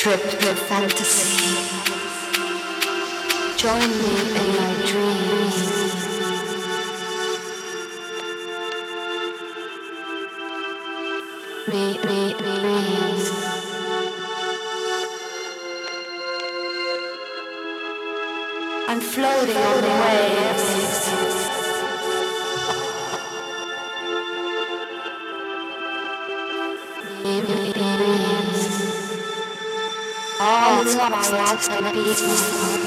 trip your fantasy. Join me in my dreams. Me, me, dreams. I'm floating on the waves. That's what I love to be.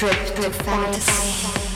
Trip with fantasy.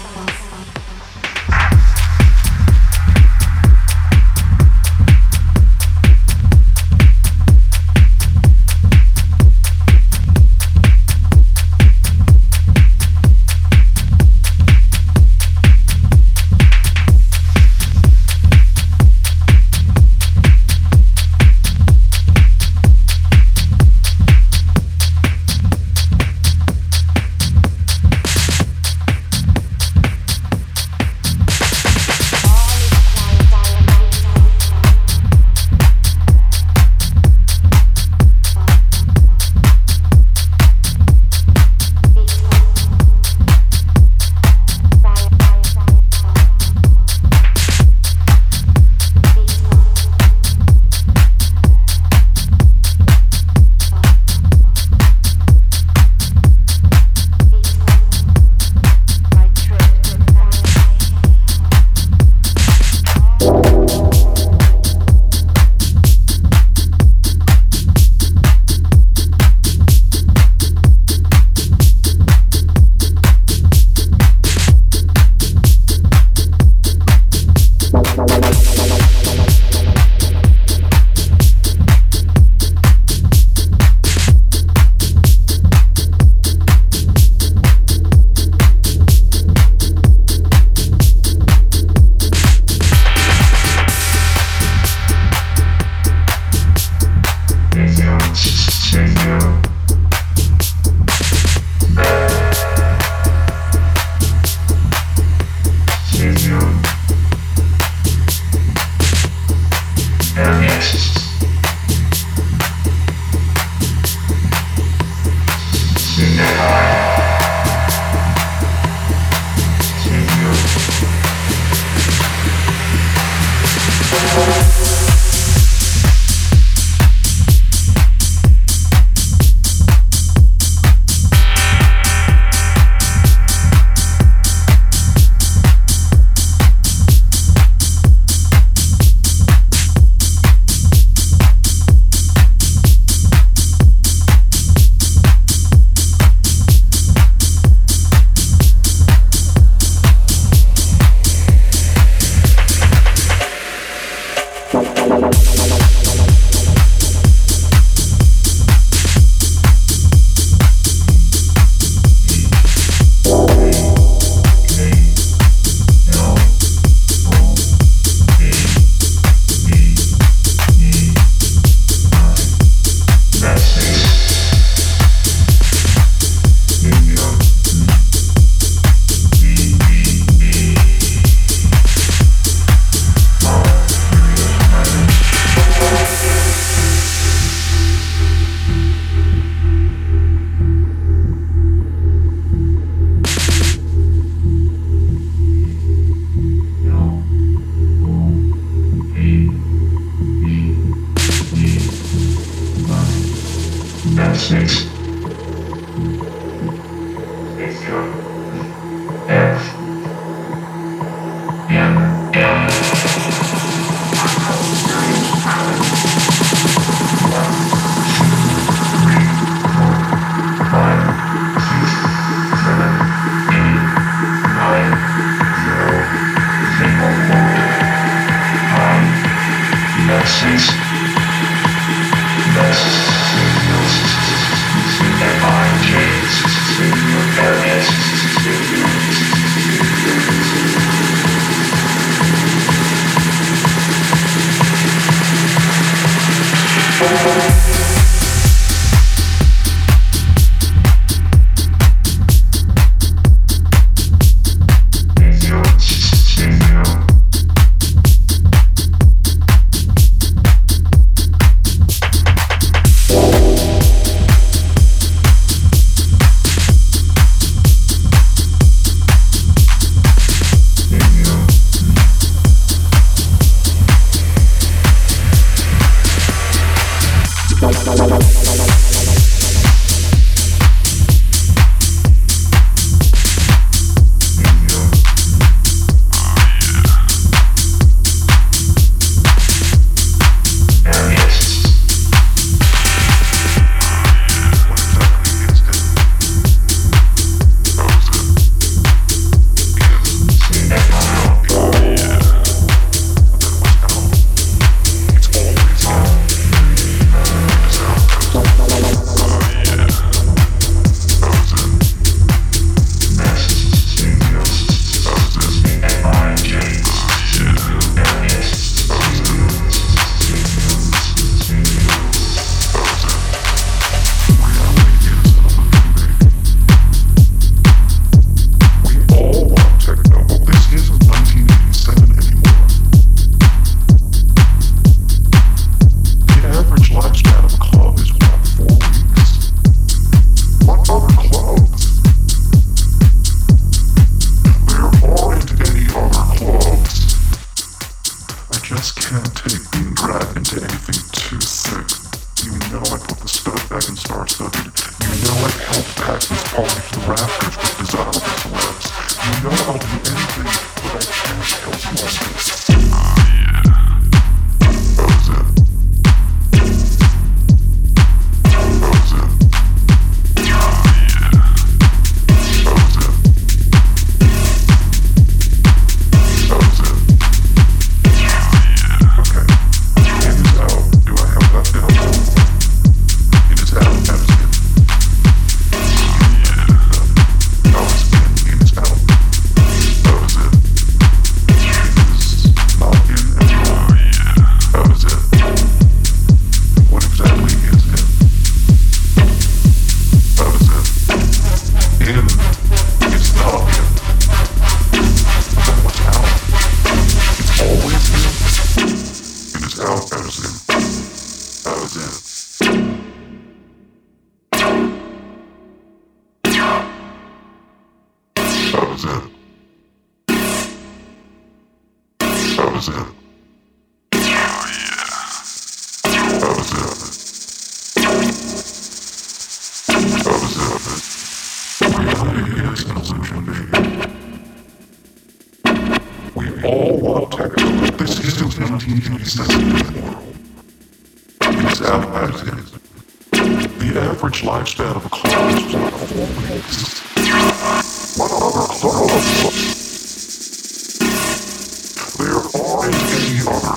I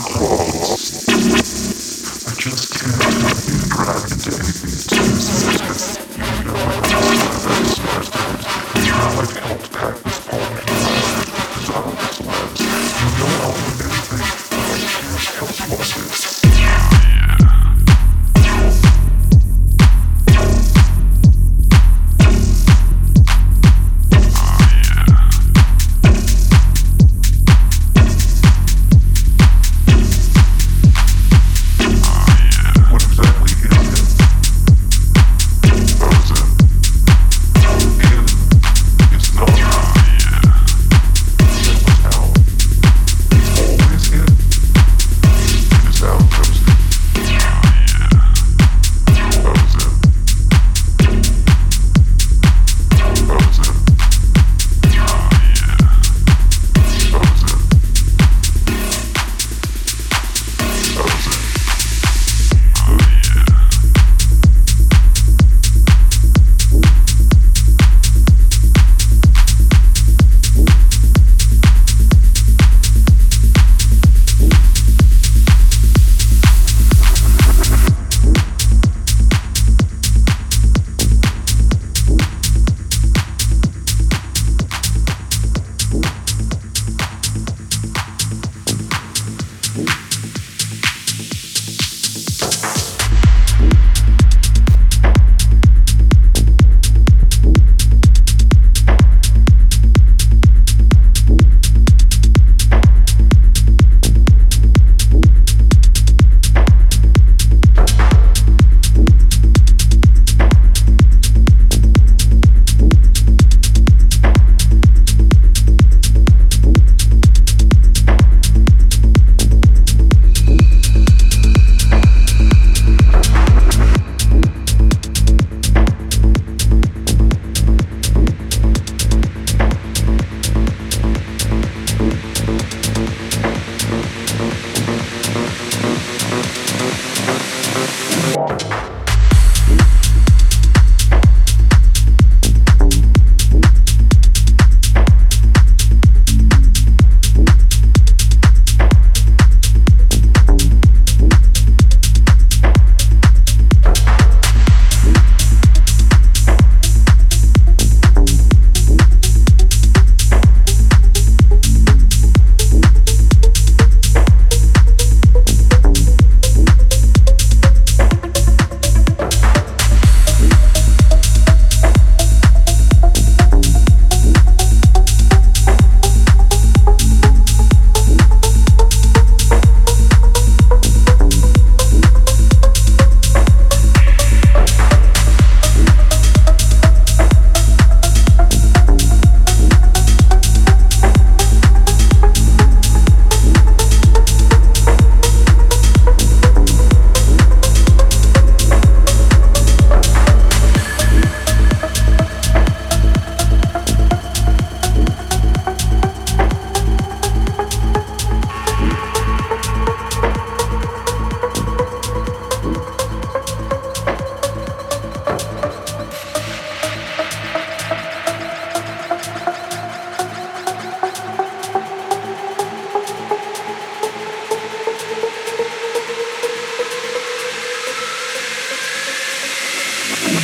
just can't.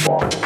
Bye.